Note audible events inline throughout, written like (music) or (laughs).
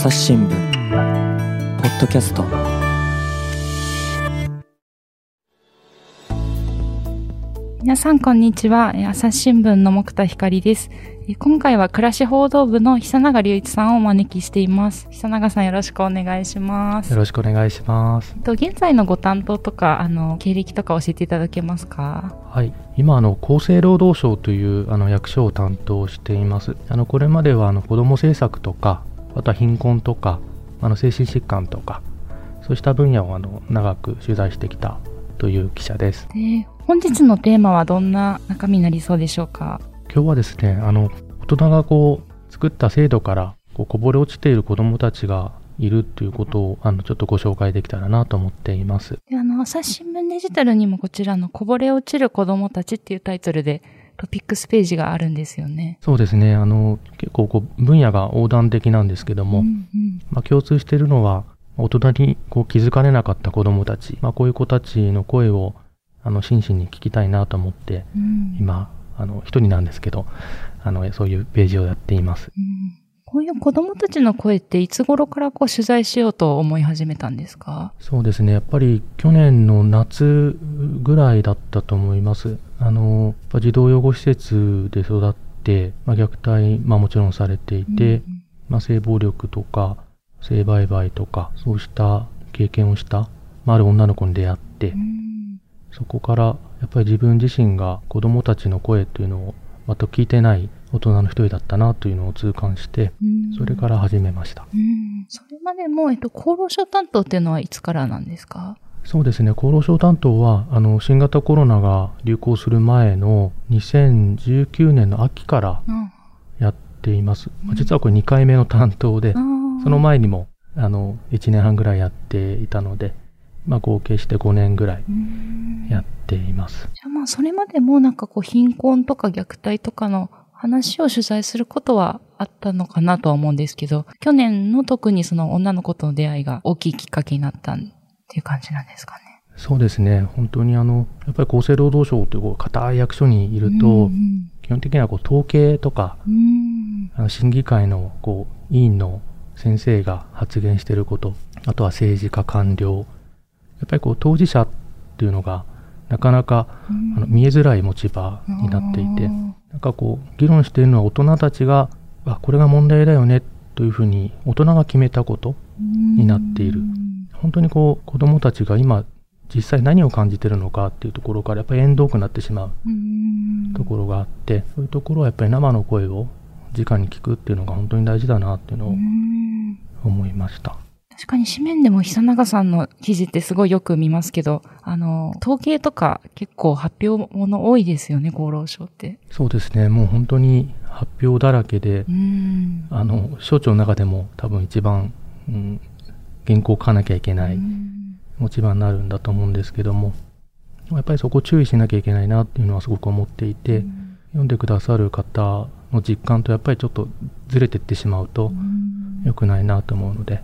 朝日新聞ポッドキャスト。皆さんこんにちは。えー朝日新聞の木田光です。えー今回は暮らし報道部の久永隆一さんをお招きしています。久永さんよろしくお願いします。よろしくお願いします。と現在のご担当とかあの経歴とか教えていただけますか？はい、今あの厚生労働省というあの役所を担当しています。あのこれまではあの子ども政策とか、あとは貧困とか、あの精神疾患とか、そうした分野をあの長く取材してきたという記者です。で本日のテーマはどんな中身になりそうでしょうか？今日はですね、あの大人がこう作った制度からこうこぼれ落ちている子どもたちがいるということをあのちょっとご紹介できたらなと思っています。であの朝日新聞デジタルにもこちらのこぼれ落ちる子供たちっていうタイトルでトピックスページがあるんですよね。そうですね、あの結構こう分野が横断的なんですけども、うんうん。まあ、共通しているのは大人にこう気づかれなかった子どもたち、まあ、こういう子たちの声をあの真摯に聞きたいなと思ってうん。今あの一人なんですけどあのそういうページをやっています。うんこういう子供たちの声っていつ頃からこう取材しようと思い始めたんですか？そうですね。やっぱり去年の夏ぐらいだったと思いますあのやっぱ児童養護施設で育って、まあ、虐待、まあ、もちろんされていて、まあ、性暴力とか性売買とかそうした経験をした、まあ、ある女の子に出会って、うん。そこからやっぱり自分自身が子供たちの声というのを全く聞いてない大人の一人だったなというのを痛感して、うん。それから始めました。うん。それまでも、えっと、厚労省担当っていうのはいつからなんですか？そうですね、厚労省担当は、あの、新型コロナが流行する前の2019年の秋からうん。やっています。まあ実はこれ2回目の担当で、その前にも、あの、1年半ぐらいやっていたので、まあ合計して5年ぐらいうん。やっています。じゃあまあそれまでもなんかこう貧困とか虐待とかの話を取材することはあったのかなとは思うんですけど、去年の特にその女の子との出会いが大きいきっかけになったっていう感じなんですかね。そうですね、本当にあの、やっぱり厚生労働省という固い役所にいると、うん基本的にはこう統計とか、うん。あの審議会のこう委員の先生が発言していること、あとは政治家官僚、やっぱりこう当事者っていうのがなかなかうん。あの見えづらい持ち場になっていて、うんなんかこう議論しているのは大人たちが、あ、これが問題だよねというふうに大人が決めたこと、になっている本当にこう子供たちが今実際何を感じてるのかっていうところからやっぱり縁遠くなってしまううんところがあって、そういうところはやっぱり生の声を直に聞くっていうのが本当に大事だなっていうのをうん思いました。確かに紙面でも久永さんの記事ってすごいよく見ますけど、あの、統計とか結構発表もの多いですよね、厚労省って。そうですね、もう本当に発表だらけで、うん。あの、省庁の中でも多分一番、うん、原稿を書かなきゃいけない。うん。持ち場になるんだと思うんですけども、やっぱりそこ注意しなきゃいけないなっていうのはすごく思っていて、読んでくださる方の実感とやっぱりちょっとずれてってしまうと良くないなと思うので、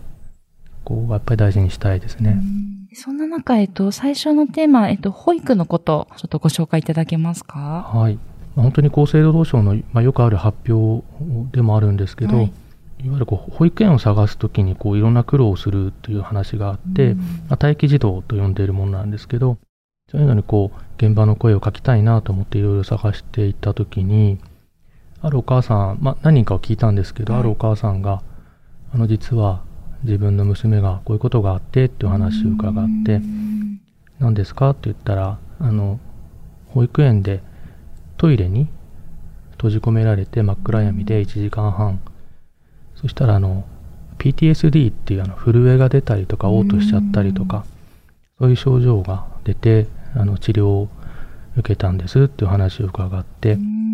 ここがやっぱり大事にしたいですね。そんな中、えっと、最初のテーマ、えっと、保育のこと、ちょっとご紹介いただけますか？はい。まあ本当に厚生労働省の、まあ、よくある発表でもあるんですけど、はいい、わゆるこう保育園を探すときにこういろんな苦労をするという話があって、うんまあ、待機児童と呼んでいるものなんですけど、そういうのにこう現場の声を書きたいなと思っていろいろ探していったときに、あるお母さん、まあ、何人かを聞いたんですけど、はいあるお母さんが、あの実は自分の娘がこういうことがあってっていう話を伺って、うん何ですかって言ったら、あの、保育園でトイレに閉じ込められて真っ暗闇で1時間半。そしたらあの、PTSD っていうあの、震えが出たりとか、嘔吐しちゃったりとか、そういう症状が出て、あの、治療を受けたんですっていう話を伺って、うん。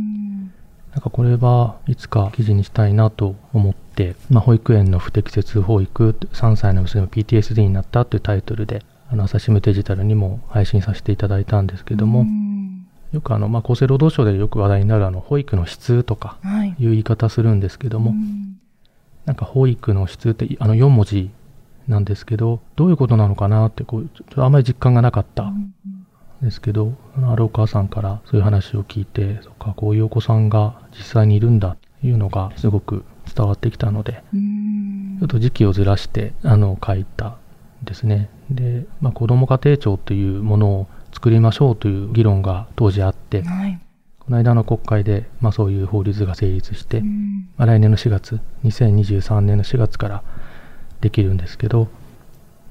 なんかこれはいつか記事にしたいなと思って、まあ、保育園の不適切保育、3歳の娘が PTSD になったというタイトルで、あの朝日新聞デジタルにも配信させていただいたんですけども、うん。よくあの、まあ、厚生労働省でよく話題になるあの保育の質とかはい。いう言い方するんですけども、うんなんか保育の質ってあの4文字なんですけど、どういうことなのかなってこう、ちょっとあまり実感がなかったんですけど、あるお母さんからそういう話を聞いて、そっか、こういうお子さんが実際にいるんだっていうのがすごく伝わってきたので、うんちょっと時期をずらしてあの書いたんですね。で、まあ、子ども家庭庁というものを作りましょうという議論が当時あって、はい、この間の国会で、まあ、そういう法律が成立して、うん、まあ、来年の4月2023年の4月からできるんですけど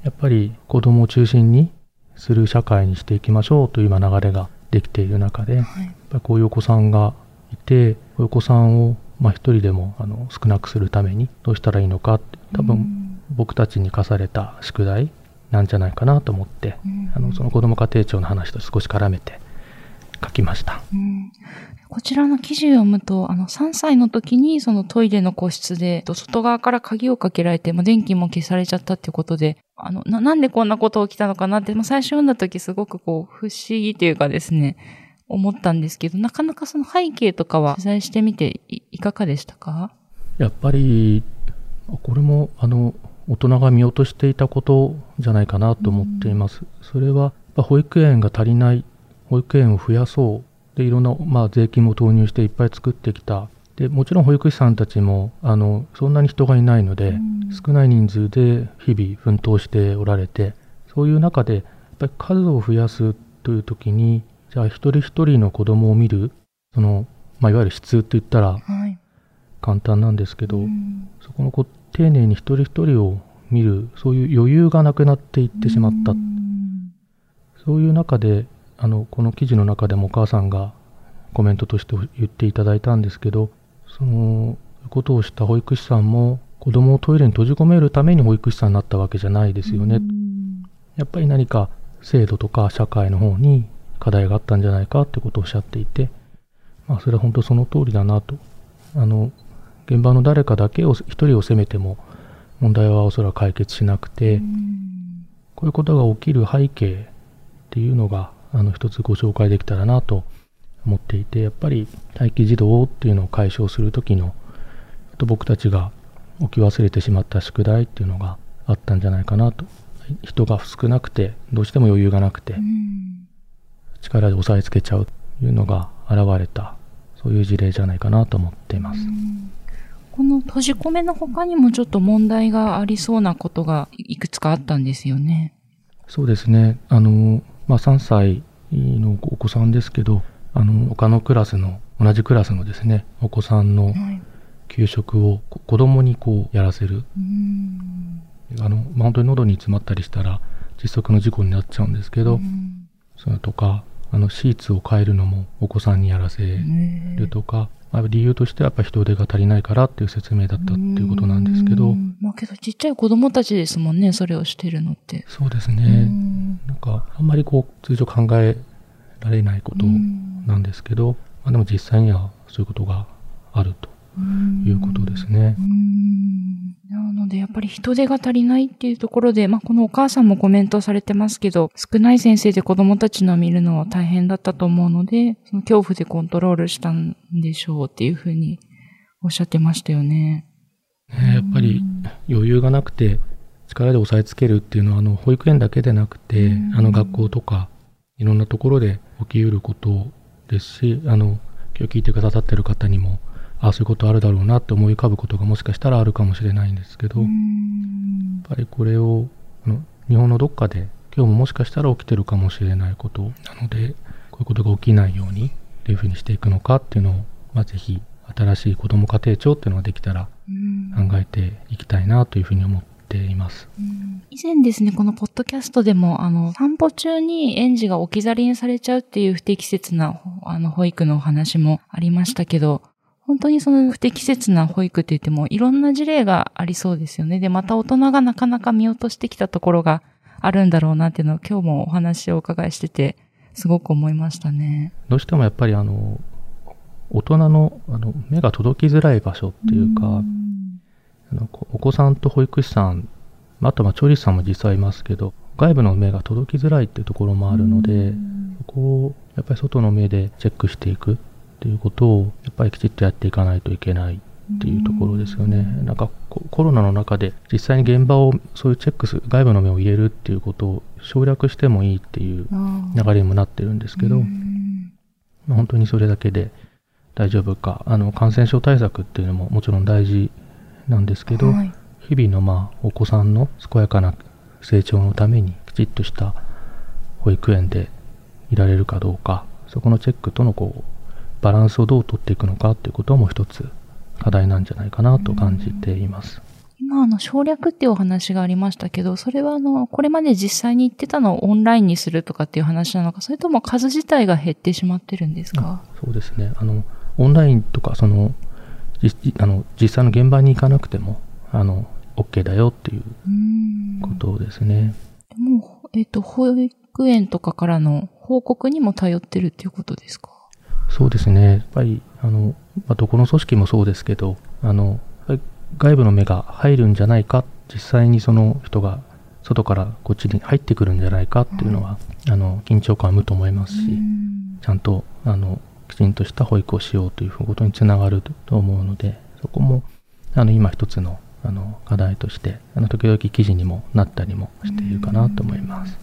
やっぱり子どもを中心にする社会にしていきましょうという今流れができている中で、はい、やっぱりこういうお子さんがいてお子さんをまあ、一人でもあの少なくするためにどうしたらいいのかって多分僕たちに課された宿題なんじゃないかなと思って、あのその子ども家庭庁の話と少し絡めて書きました。うんこちらの記事を読むと、あの、3歳の時にそのトイレの個室で、外側から鍵をかけられて、まあ、電気も消されちゃったっていうことで、あの、な、なんでこんなこと起きたのかなって、まあ、最初読んだ時すごくこう、不思議というかですね、思ったんですけど、なかなかその背景とかは取材してみていかがでしたか？やっぱり、これも、あの、大人が見落としていたことじゃないかなと思っています。それは、保育園が足りない、保育園を増やそう、で、いろんな、まあ、税金も投入していっぱい作ってきた。で、もちろん保育士さんたちも、あの、そんなに人がいないので、少ない人数で日々奮闘しておられて、そういう中で、やっぱり数を増やすという時に、じゃあ一人一人の子供を見る、その、まあ、いわゆる質って言ったら、簡単なんですけど、はい、そこのこ丁寧に一人一人を見る、そういう余裕がなくなっていってしまった。そういう中で、あの、この記事の中でもお母さんがコメントとして言っていただいたんですけど、その、ことをした保育士さんも、子供をトイレに閉じ込めるために保育士さんになったわけじゃないですよね。やっぱり何か制度とか社会の方に課題があったんじゃないかってことをおっしゃっていて、まあ、それは本当その通りだなと。あの、現場の誰かだけを、一人を責めても、問題はおそらく解決しなくて、こういうことが起きる背景っていうのが、あの、一つご紹介できたらなと思っていて、やっぱり待機児童っていうのを解消するときの、あと僕たちが置き忘れてしまった宿題っていうのがあったんじゃないかなと。人が少なくて、どうしても余裕がなくて、力で押さえつけちゃうというのが現れたそういう事例じゃないかなと思っています。この閉じ込めの他にもちょっと問題がありそうなことがいくつかあったんですよね。そうですね。あの、まあ、3歳のお子さんですけど、あの、他のクラスの、同じクラスのですね、お子さんの給食を子供にこうやらせる。あの、まあ、本当に喉に詰まったりしたら、窒息の事故になっちゃうんですけど、それとか、あの、シーツを変えるのもお子さんにやらせるとか、まあ、理由としてはやっぱ人手が足りないからっていう説明だったっていうことなんですけど。まあけどちっちゃい子供たちですもんね、それをしてるのって。そうですね。なんか、あんまりこう、通常考えられないことなんですけど、まあでも実際にはそういうことがあるということですね。なので、やっぱり人手が足りないっていうところで、まあ、このお母さんもコメントされてますけど、少ない先生で子供たちの見るのは大変だったと思うので、その恐怖でコントロールしたんでしょうっていうふうにおっしゃってましたよね。ねやっぱり余裕がなくて、力で押さえつけるっていうのは、あの、保育園だけでなくて、あの、学校とか、いろんなところで起きうることですし、あの、今日聞いてくださってる方にも、あそういうことあるだろうなって思い浮かぶことがもしかしたらあるかもしれないんですけどやっぱりこれをあの日本のどっかで今日ももしかしたら起きてるかもしれないことなのでこういうことが起きないようにどういうふうにしていくのかっていうのを、まあ、ぜひ新しい子ども家庭庁っていうのができたら考えていきたいなというふうに思っています。以前ですね、このポッドキャストでも、あの、散歩中に園児が置き去りにされちゃうっていう不適切な、あの、保育のお話もありましたけど、本当にその不適切な保育って言ってもいろんな事例がありそうですよね。で、また大人がなかなか見落としてきたところがあるんだろうなっていうのを今日もお話をお伺いしてて、すごく思いましたね。どうしてもやっぱりあの、大人のあの目が届きづらい場所っていうか、うあのお子さんと保育士さん、あとまあ調理師さんも実際いますけど、外部の目が届きづらいっていうところもあるので、そこをやっぱり外の目でチェックしていく。っていうことをやっぱりきちっとやっていかないといけないっていうところですよね。なんかコロナの中で実際に現場をそういうチェックする、外部の目を入れるっていうことを省略してもいいっていう流れにもなってるんですけど、まあ、本当にそれだけで大丈夫か。あの、感染症対策っていうのももちろん大事なんですけど、はい、日々のまあお子さんの健やかな成長のためにきちっとした保育園でいられるかどうかそこのチェックとのこうバランスをどう取っていくのかということも一つ課題なんじゃないかなと感じています。今、あの、省略っていうお話がありましたけど、それはあの、これまで実際に言ってたのをオンラインにするとかっていう話なのか、それとも数自体が減ってしまってるんですか？そうですね。あの、オンラインとか、その、あの実際の現場に行かなくても、あの、OK だよっていうことですね。でも、えっ、ー、と、保育園とかからの報告にも頼ってるっていうことですか？そうですね。やっぱり、あの、まあ、どこの組織もそうですけど、あの、外部の目が入るんじゃないか、実際にその人が外からこっちに入ってくるんじゃないかっていうのは、あの、緊張感を生むと思いますし、ちゃんと、あの、きちんとした保育をしようということにつながると思うので、そこも、あの、今一つの、あの、課題として、あの、時々記事にもなったりもしているかなと思います。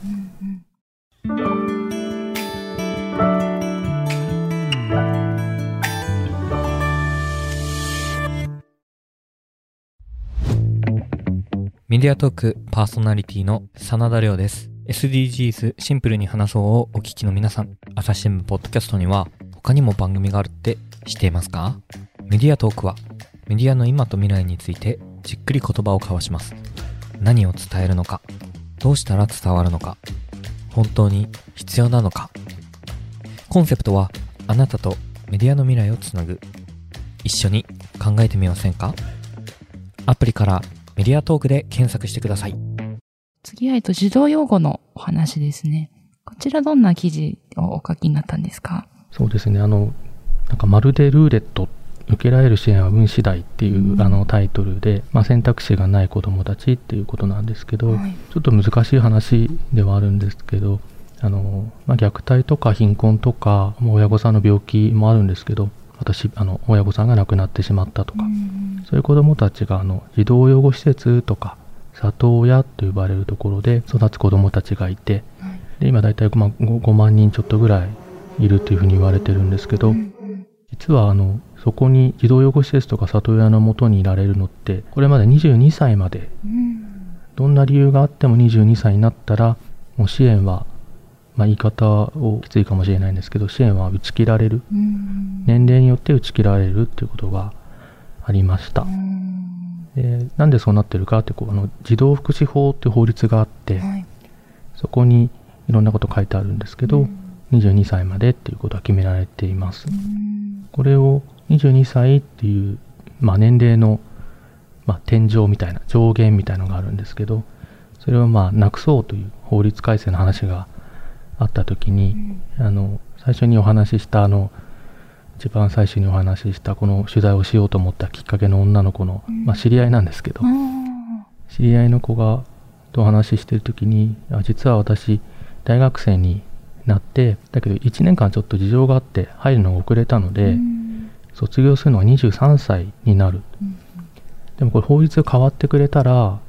メディアトークパーソナリティの真田亮です。SDGs シンプルに話そうをお聞きの皆さん、朝日新聞ポッドキャストには他にも番組があるって知っていますか？メディアトークはメディアの今と未来についてじっくり言葉を交わします。何を伝えるのか、どうしたら伝わるのか、本当に必要なのか。コンセプトはあなたとメディアの未来をつなぐ。一緒に考えてみませんか？アプリからメディアトークで検索してください。次は、えっと、児童用語のお話ですね。こちらどんな記事をお書きになったんですか？そうですね。あの、なんかまるでルーレット、受けられる支援は運次第っていう、うん、あのタイトルで、まあ、選択肢がない子どもたちっていうことなんですけど、はい、ちょっと難しい話ではあるんですけど、あの、まあ、虐待とか貧困とか、親御さんの病気もあるんですけど、私、あの、親御さんが亡くなってしまったとか、うんそういう子どもたちがあの児童養護施設とか里親と呼ばれるところで育つ子どもたちがいて、で今大体 5, 万 5, 万人ちょっとぐらいいるというふうに言われてるんですけど、実はあのそこに児童養護施設とか里親のもとにいられるのってこれまで22歳まで、どんな理由があっても22歳になったらもう支援は、まあ、言い方をきついかもしれないんですけど支援は打ち切られる、年齢によって打ち切られるっていうことがありました。でなんでそうなってるかってこうあの児童福祉法っていう法律があって、はい、そこにいろんなこと書いてあるんですけど、22歳までっていうことは決められています。これを22歳っていう、まあ、年齢の、まあ、天井みたいな上限みたいのがあるんですけどそれをまあなくそうという法律改正の話があった時に、あの最初にお話ししたあの一番最初にお話ししたこの取材をしようと思ったきっかけの女の子の、まあ、知り合いなんですけど、知り合いの子がとお話ししてる時にあ実は私大学生になってだけど1年間ちょっと事情があって入るのが遅れたので、卒業するのは23歳になる、でもこれ法律が変わってくれたら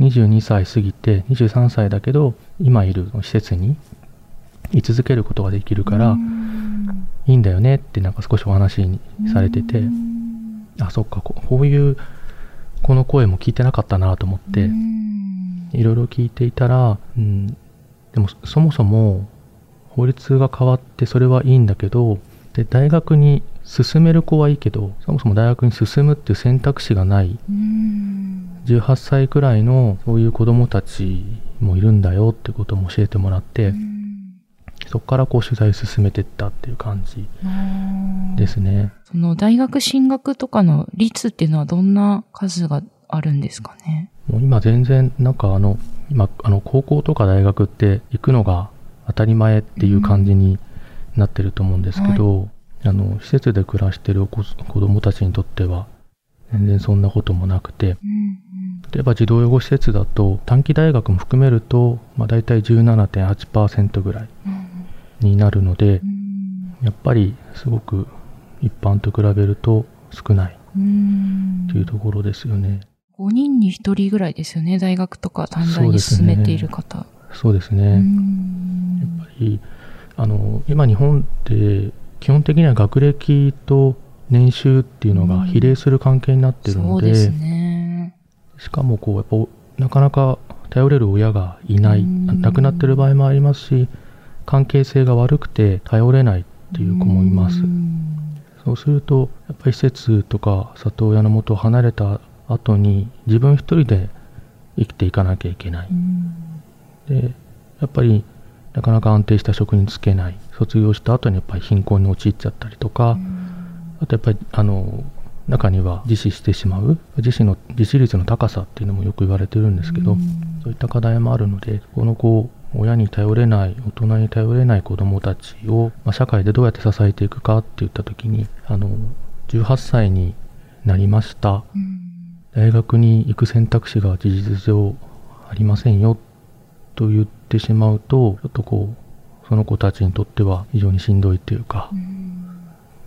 22歳過ぎて23歳だけど今いる施設に居続けることができるから、いいんだよねってなんか少しお話にされてて、あ、そっか、こういうこの声も聞いてなかったなと思って、いろいろ聞いていたら、うん、でもそもそも法律が変わってそれはいいんだけど、で大学に進める子はいいけど、そもそも大学に進むっていう選択肢がない、18歳くらいのそういう子供たちもいるんだよってことも教えてもらって、そこからこう取材を進めていったっていう感じですね。その大学進学とかの率っていうのはどんな数があるんですかね？もう今全然なんかあの、今あの高校とか大学って行くのが当たり前っていう感じになってると思うんですけど、はい、あの施設で暮らしてる子供たちにとっては全然そんなこともなくて、例えば児童養護施設だと短期大学も含めると、まあ、大体17.8%ぐらいになるので、やっぱりすごく一般と比べると少ないというところですよね。5人に1人ぐらいですよね、大学とか短大に進めている方。そうですね。やっぱり、あの、今日本って基本的には学歴と年収っていうのが比例する関係になってるので、そうですね。しかもこうやっぱなかなか頼れる親がいない亡くなってる場合もありますし関係性が悪くて頼れないっていう子もいます。そうするとやっぱり施設とか里親のもとを離れた後に自分一人で生きていかなきゃいけない。でやっぱりなかなか安定した職に就けない。卒業した後にやっぱり貧困に陥っちゃったりとかあとやっぱりあの中には自死してしまう。自死の自死率の高さっていうのもよく言われてるんですけどそういった課題もあるのでこの子を親に頼れない大人に頼れない子どもたちを、まあ、社会でどうやって支えていくかって言った時にあの18歳になりました、大学に行く選択肢が事実上ありませんよと言ってしまうとちょっとこうその子たちにとっては非常にしんどいというか、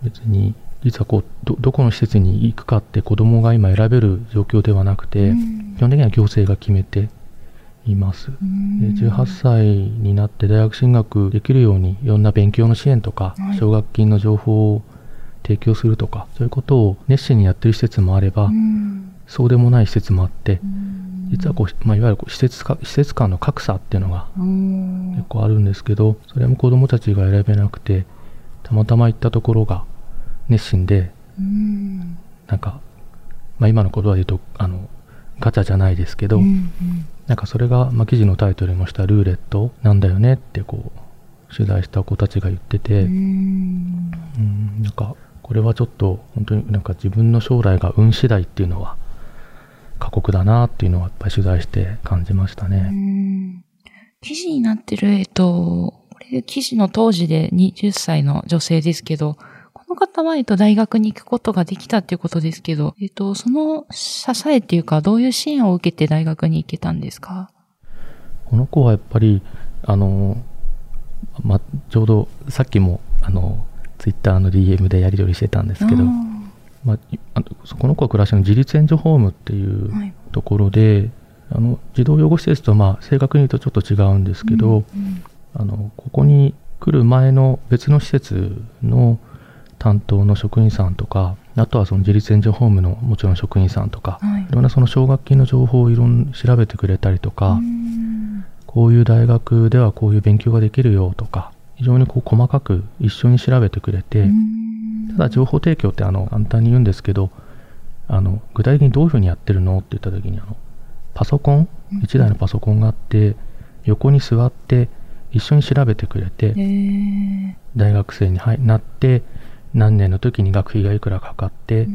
別に実はこうどどこの施設に行くかって子どもが今選べる状況ではなくて、基本的には行政が決めています。で18歳になって大学進学できるようにいろんな勉強の支援とか、奨学金の情報を提供するとかそういうことを熱心にやってる施設もあれば、そうでもない施設もあって、実はこう、まあ、いわゆる施設か施設間の格差っていうのが結構あるんですけどそれも子どもたちが選べなくてたまたま行ったところが熱心で、なんか、まあ、今の言葉で言うとあのガチャじゃないですけど、うんうん、なんかそれが、まあ、記事のタイトルにもしたルーレットなんだよねってこう取材した子たちが言ってて、うん、なんかこれはちょっと本当になんか自分の将来が運次第っていうのは過酷だなっていうのはやっぱり取材して感じましたね。記事になってる、えっと、これ記事の当時で20歳の女性ですけど、方は、えっと、大学に行くことができたっていうことですけど、えっと、その支えっていうか、どういう支援を受けて大学に行けたんですか？この子はやっぱり、あの、ま、ちょうどさっきも、あの、ツイッターの DM でやり取りしてたんですけど、まあ、この子は暮らしの自立援助ホームっていうところで、はい、あの児童養護施設と、まあ、正確に言うとちょっと違うんですけど、うんうん、あのここに来る前の別の施設の担当の職員さんとかあとはその自立援助ホームのもちろん職員さんとか、はい、いろんなその奨学金の情報をいろん調べてくれたりとかこういう大学ではこういう勉強ができるよとか非常にこう細かく一緒に調べてくれてただ情報提供ってあの簡単に言うんですけどあの具体的にどういうふうにやってるのって言った時にあのパソコン1台のパソコンがあって横に座って一緒に調べてくれて大学生になって何年の時に学費がいくらかかって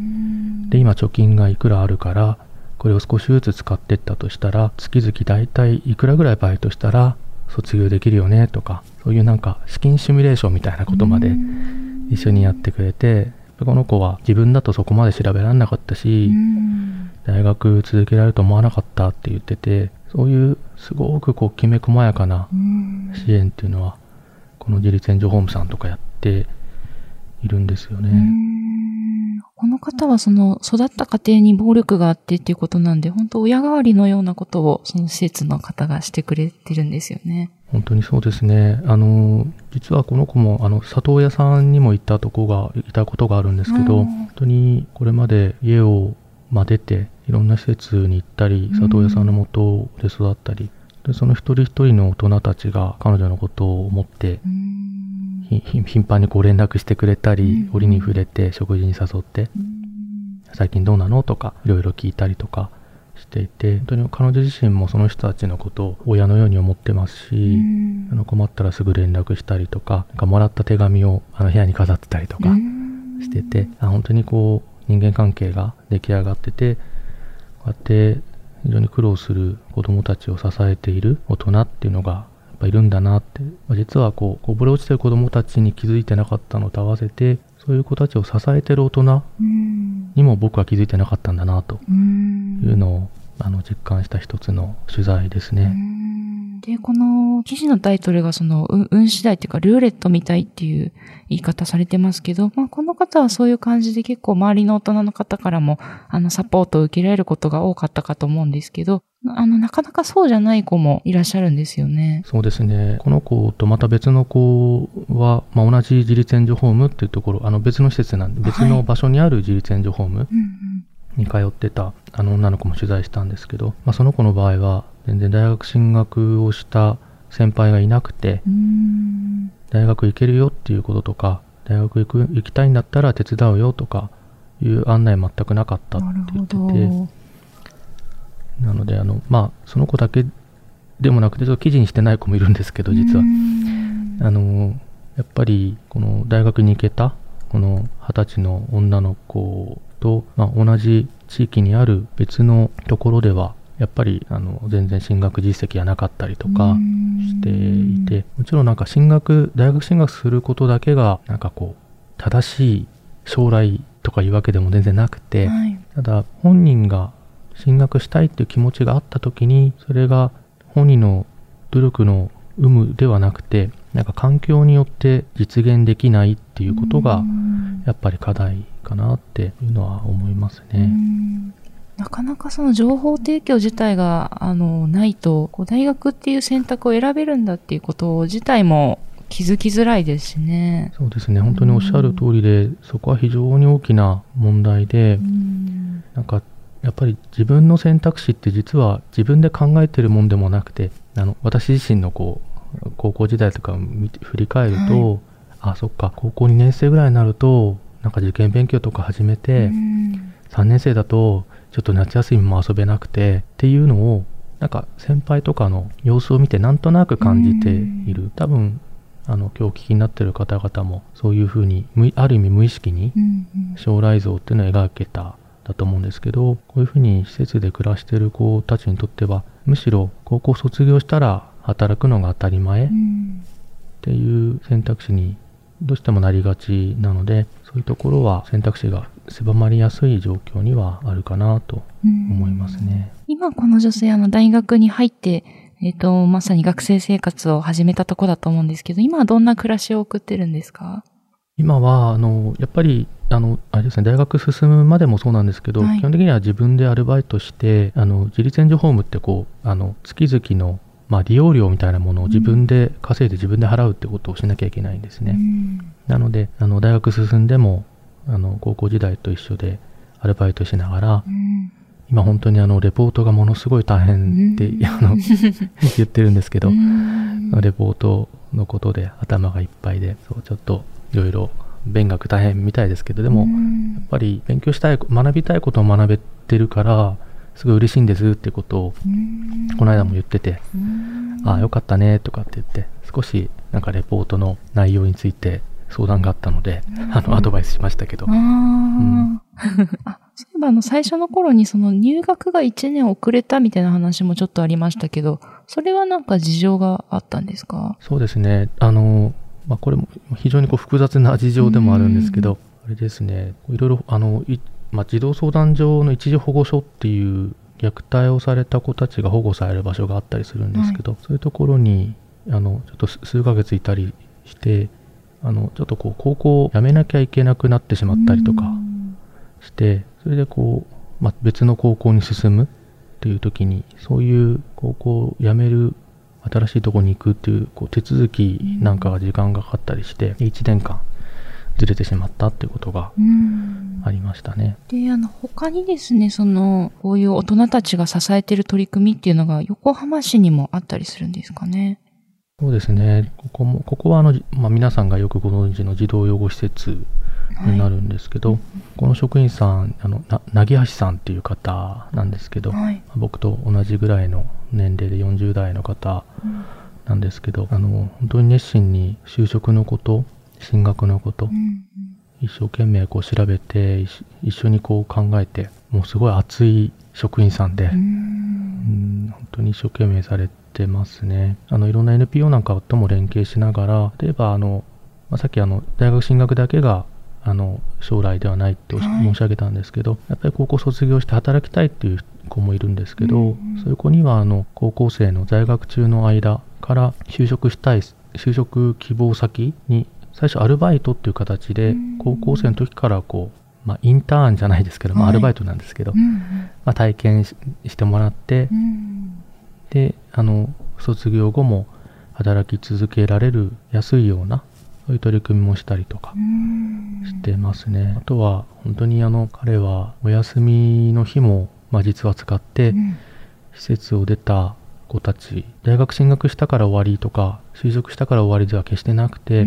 で今貯金がいくらあるからこれを少しずつ使っていったとしたら月々大体いくらぐらいバイトしたら卒業できるよねとかそういうなんか資金シミュレーションみたいなことまで一緒にやってくれてこの子は自分だとそこまで調べられなかったし大学続けられると思わなかったって言っててそういうすごくこうきめ細やかな支援っていうのはこの自立援助ホームさんとかやっているんですよね。この方はその育った家庭に暴力があってっていうことなんで、本当親代わりのようなことをその施設の方がしてくれてるんですよね。本当にそうですね。あの、実はこの子も、あの、里親さんにも行ったとこが、いたことがあるんですけど、本当にこれまで家を、まあ、出て、いろんな施設に行ったり、里親さんのもとで育ったり、でその一人一人の大人たちが彼女のことを思って、頻繁にこう連絡してくれたり、折に触れて食事に誘って、最近どうなのとかいろいろ聞いたりとかしていて本当に彼女自身もその人たちのことを親のように思ってますし、あの困ったらすぐ連絡したりとかなんかもらった手紙をあの部屋に飾ってたりとかしてて、あ本当にこう人間関係が出来上がっててこうやって非常に苦労する子どもたちを支えている大人っていうのがぱいるんだなって、まあ、実はこうこぼれ落ちてる子どもたちに気づいてなかったのと合わせてそういう子たちを支えてる大人にも僕は気づいてなかったんだなというのをあの実感した一つの取材ですね。で、この記事のタイトルがその、運次第っていうか、ルーレットみたいっていう言い方されてますけど、まあ、この方はそういう感じで結構周りの大人の方からも、あの、サポートを受けられることが多かったかと思うんですけど、あの、なかなかそうじゃない子もいらっしゃるんですよね。そうですね。この子とまた別の子は、まあ、同じ自立援助ホームっていうところ、あの、別の施設なんで、別の場所にある自立援助ホームに通ってたあの女の子も取材したんですけど、まあ、その子の場合は全然大学進学をした先輩がいなくてうん。大学行けるよっていうこととか大学行く行きたいんだったら手伝うよとかいう案内全くなかったって言ほっててど。なのであのまあその子だけでもなくてちょっと記事にしてない子もいるんですけど実は。うんあのやっぱりこの大学に行けたこの二十歳の女の子と、まあ、同じ地域にある別のところではやっぱりあの全然進学実績がなかったりとかしていてもちろんなんか進学大学進学することだけがなんかこう正しい将来とかいうわけでも全然なくて、はい。ただ本人が進学したいっていう気持ちがあった時にそれが本人の努力の有無ではなくてなんか環境によって実現できないっていうことがうんやっぱり課題かなっていうのは思いますうね。んなかなかその情報提供自体があのないとこう大学っていう選択を選べるんだっていうこと自体も気づきづらいですしね。そうですね本当におっしゃる通りでそこは非常に大きな問題でうんなんかやっぱり自分の選択肢って実は自分で考えてるもんでもなくてあの私自身のこう高校時代とかを見て振り返ると、あそっか高校2年生ぐらいになるとなんか受験勉強とか始めて、うん。3年生だとちょっと夏休みも遊べなくてっていうのをなんか先輩とかの様子を見てなんとなく感じている。多分あの今日お聞きになってる方々もそういうふうに無ある意味無意識にうんうん。将来像っていうのを描けただと思うんですけどこういうふうに施設で暮らしてる子たちにとってはむしろ高校卒業したら働くのが当たり前。っうんていう選択肢にどうしてもなりがちなのでそういうところは選択肢が狭まりやすい状況にはあるかなと思いますね。今この女性あの大学に入って、えっ、と、まさに学生生活を始めたとこだと思うんですけど、今はどんな暮らしを送ってるんですか？今はあのやっぱりあのあれですね大学進むまでもそうなんですけど、はい。基本的には自分でアルバイトしてあの自立援助ホームってこうあの月々の、まあ、利用料みたいなものを自分で稼いで自分で払うってことをしなきゃいけないんですね、うん。なのであの大学進んでもあの高校時代と一緒でアルバイトしながらうん。今本当にあのレポートがものすごい大変って、うん。(laughs) あの (laughs) 言ってるんですけど、うん。レポートのことで頭がいっぱいでそうちょっといろいろ勉学大変みたいですけどでも、うん。やっぱり勉強したい学びたいことを学べてるからすごい嬉しいんですってことをうん。この間も言ってて、うん。ああよかったねとかって言って少しなんかレポートの内容について相談があったので、あのアドバイスしましたけど、あ (laughs) そういえばあの最初の頃にその入学が1年遅れたみたいな話もちょっとありましたけど、それはなんか事情があったんですか？そうですね。あの、まあ、これも非常にこう複雑な事情でもあるんですけど、あれですね。いろいろあのい、まあ、児童相談所の一時保護所っていう虐待をされた子たちが保護される場所があったりするんですけど、そういうところにあのちょっと数数ヶ月いたりしてあのちょっとこう高校を辞めなきゃいけなくなってしまったりとかしてそれでこう、まあ、別の高校に進むっていう時にそういう高校を辞める新しいところに行くっていうこう手続きなんかが時間がかかったりして1年間ずれてしまったっていうことがうんありましたね。で、あの、他にですね、その、こういう大人たちが支えてる取り組みっていうのが横浜市にもあったりするんですかね？そうですねここもここはあの、まあ、皆さんがよくご存知の児童養護施設になるんですけど、この職員さんあのななぎはしさんっていう方なんですけど、はい。僕と同じぐらいの年齢で40代の方うんなんですけどあの本当に熱心に就職のこと進学のことうん一生懸命こう調べて一一緒にこう考えてもうすごい熱い職員さんで、ううんん本当に一生懸命されてますね。あのいろんな NPO なんかとも連携しながら例えばあの、まあ、さっきあの大学進学だけがあの将来ではないっておしはい。申し上げたんですけどやっぱり高校卒業して働きたいっていう子もいるんですけど、うんうん。そういう子にはあの高校生の在学中の間から就職したい就職希望先に最初アルバイトっていう形でうん。高校生の時からこう、まあ、インターンじゃないですけど、まあ、はい。アルバイトなんですけど、うんまあ、体験ししてもらってであの卒業後も働き続けられる安いようなそういう取り組みもしたりとかしてますね。あとは本当にあの彼はお休みの日も、まあ、実は使って施設を出た子たち大学進学したから終わりとか就職したから終わりでは決してなくて、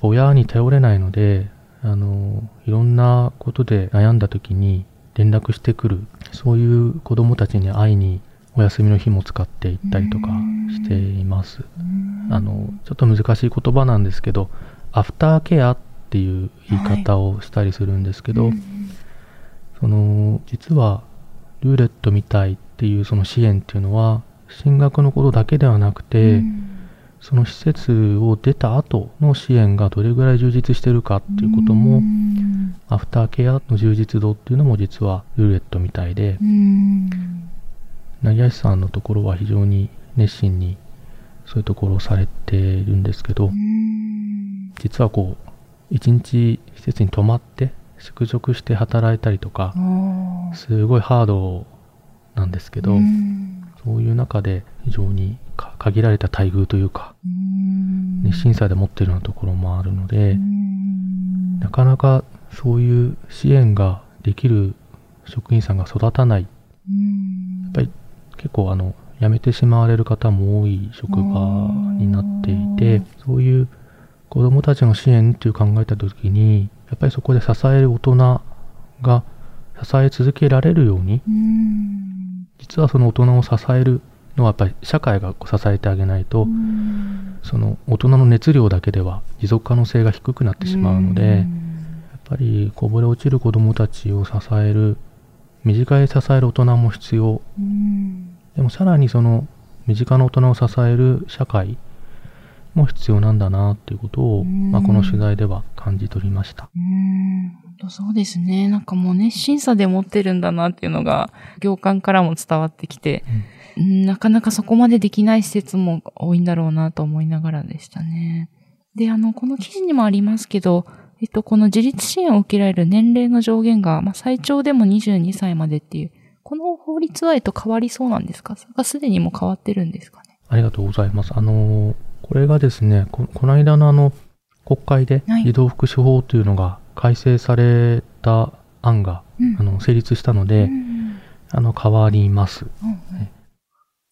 親に頼れないのであのいろんなことで悩んだ時に連絡してくるそういう子どもたちに会いにお休みの日も使って行ったりとかしています。あのちょっと難しい言葉なんですけどアフターケアっていう言い方をしたりするんですけど、はい、その実はルーレットみたいっていうその支援っていうのは進学のことだけではなくて、その施設を出た後の支援がどれぐらい充実してるかっていうことも、アフターケアの充実度っていうのも実はルーレットみたいで、なぎさんのところは非常に熱心にそういうところをされているんですけど、実はこう、一日施設に泊まって宿直して働いたりとか、すごいハードなんですけど、そういう中で非常に限られた待遇というか、熱心さで持ってるようなところもあるので、なかなかそういう支援ができる職員さんが育たない。やっぱり結構あの、辞めてしまわれる方も多い職場になっていて、そういう子供たちの支援っていう考えた時に、やっぱりそこで支える大人が支え続けられるように、実はその大人を支えるのはやっぱり社会が支えてあげないと、その大人の熱量だけでは持続可能性が低くなってしまうので、やっぱりこぼれ落ちる子供たちを支える身近に支える大人も必要、でもさらにその身近な大人を支える社会も必要なん。だなっていうことを、まあ、この取材では感じ取りました。うんそうですね。なんかもう熱心さで持ってるんだなっていうのが行間からも伝わってきて、うん、なかなかそこまでできない施設も多いんだろうなと思いながらでしたね。で、あの、この記事にもありますけど、えっと、この自立支援を受けられる年齢の上限が、まあ、最長でも22歳までっていうこの法律は、えっと、変わりそうなんですか？それがすでにも変わってるんですかね？ありがとうございます。あの、これがですね、ここの間のあの、国会で児童福祉法というのが改正された案が、うん、あの成立したので、うん、あの変わります、うんうん、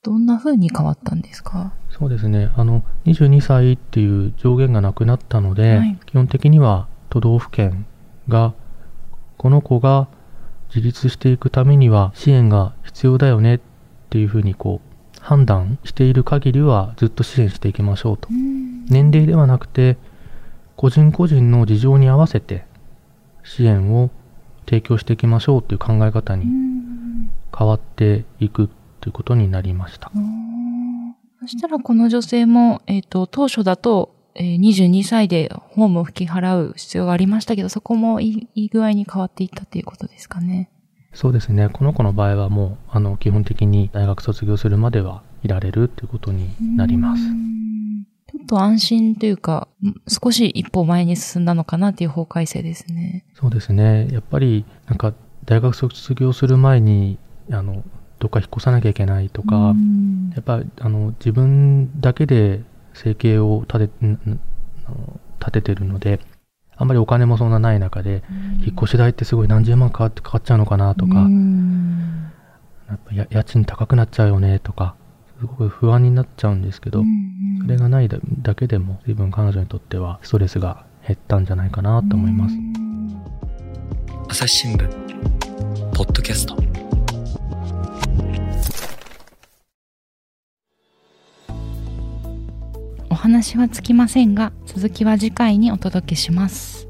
どんな風に変わったんですか？そうですね。あの22歳っていう上限がなくなったので、はい、基本的には都道府県がこの子が自立していくためには支援が必要だよねっていうふうにこう判断している限りはずっと支援していきましょうと。年齢ではなくて個人個人の事情に合わせて支援を提供していきましょうっていう考え方に変わっていくということになりました。そしたらこの女性も、えっ、ー、と、当初だとえー、22歳でホームを吹き払う必要がありましたけど、そこもいい具合に変わっていったっていうことですかね。そうですね。この子の場合はもう、あの、基本的に大学卒業するまではいられるっていうことになります。ちょっと安心というか、少し一歩前に進んだのかなっていう法改正ですね。そうですね。やっぱり、なんか、大学卒業する前に、あの、どっか引っ越さなきゃいけないとか、やっぱ、あの、自分だけで生計を立て、立ててるので、あんまりお金もそんなない中で、引っ越し代ってすごい何十万かかっちゃうのかなとか、やっぱ家賃高くなっちゃうよねとか、すごく不安になっちゃうんですけど、それがないだけでも、随分彼女にとってはストレスが減ったんじゃないかなと思います。朝日新聞、ポッドキャスト。話はつきませんが、続きは次回にお届けします。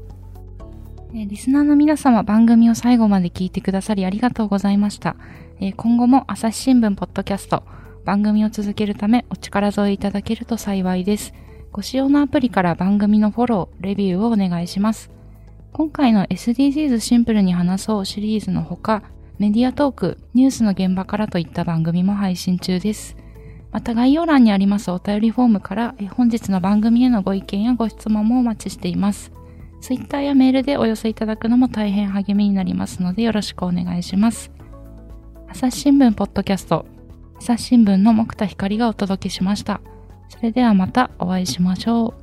リスナーの皆様、番組を最後まで聞いてくださりありがとうございました。今後も朝日新聞ポッドキャスト、番組を続けるためお力添えいただけると幸いです。ご使用のアプリから番組のフォロー、レビューをお願いします。今回の SDGs シンプルに話そうシリーズのほか、メディアトーク、ニュースの現場からといった番組も配信中です。また概要欄にありますお便りフォームから本日の番組へのご意見やご質問もお待ちしています。Twitter やメールでお寄せいただくのも大変励みになりますのでよろしくお願いします。朝日新聞ポッドキャスト、朝日新聞の木田光がお届けしました。それではまたお会いしましょう。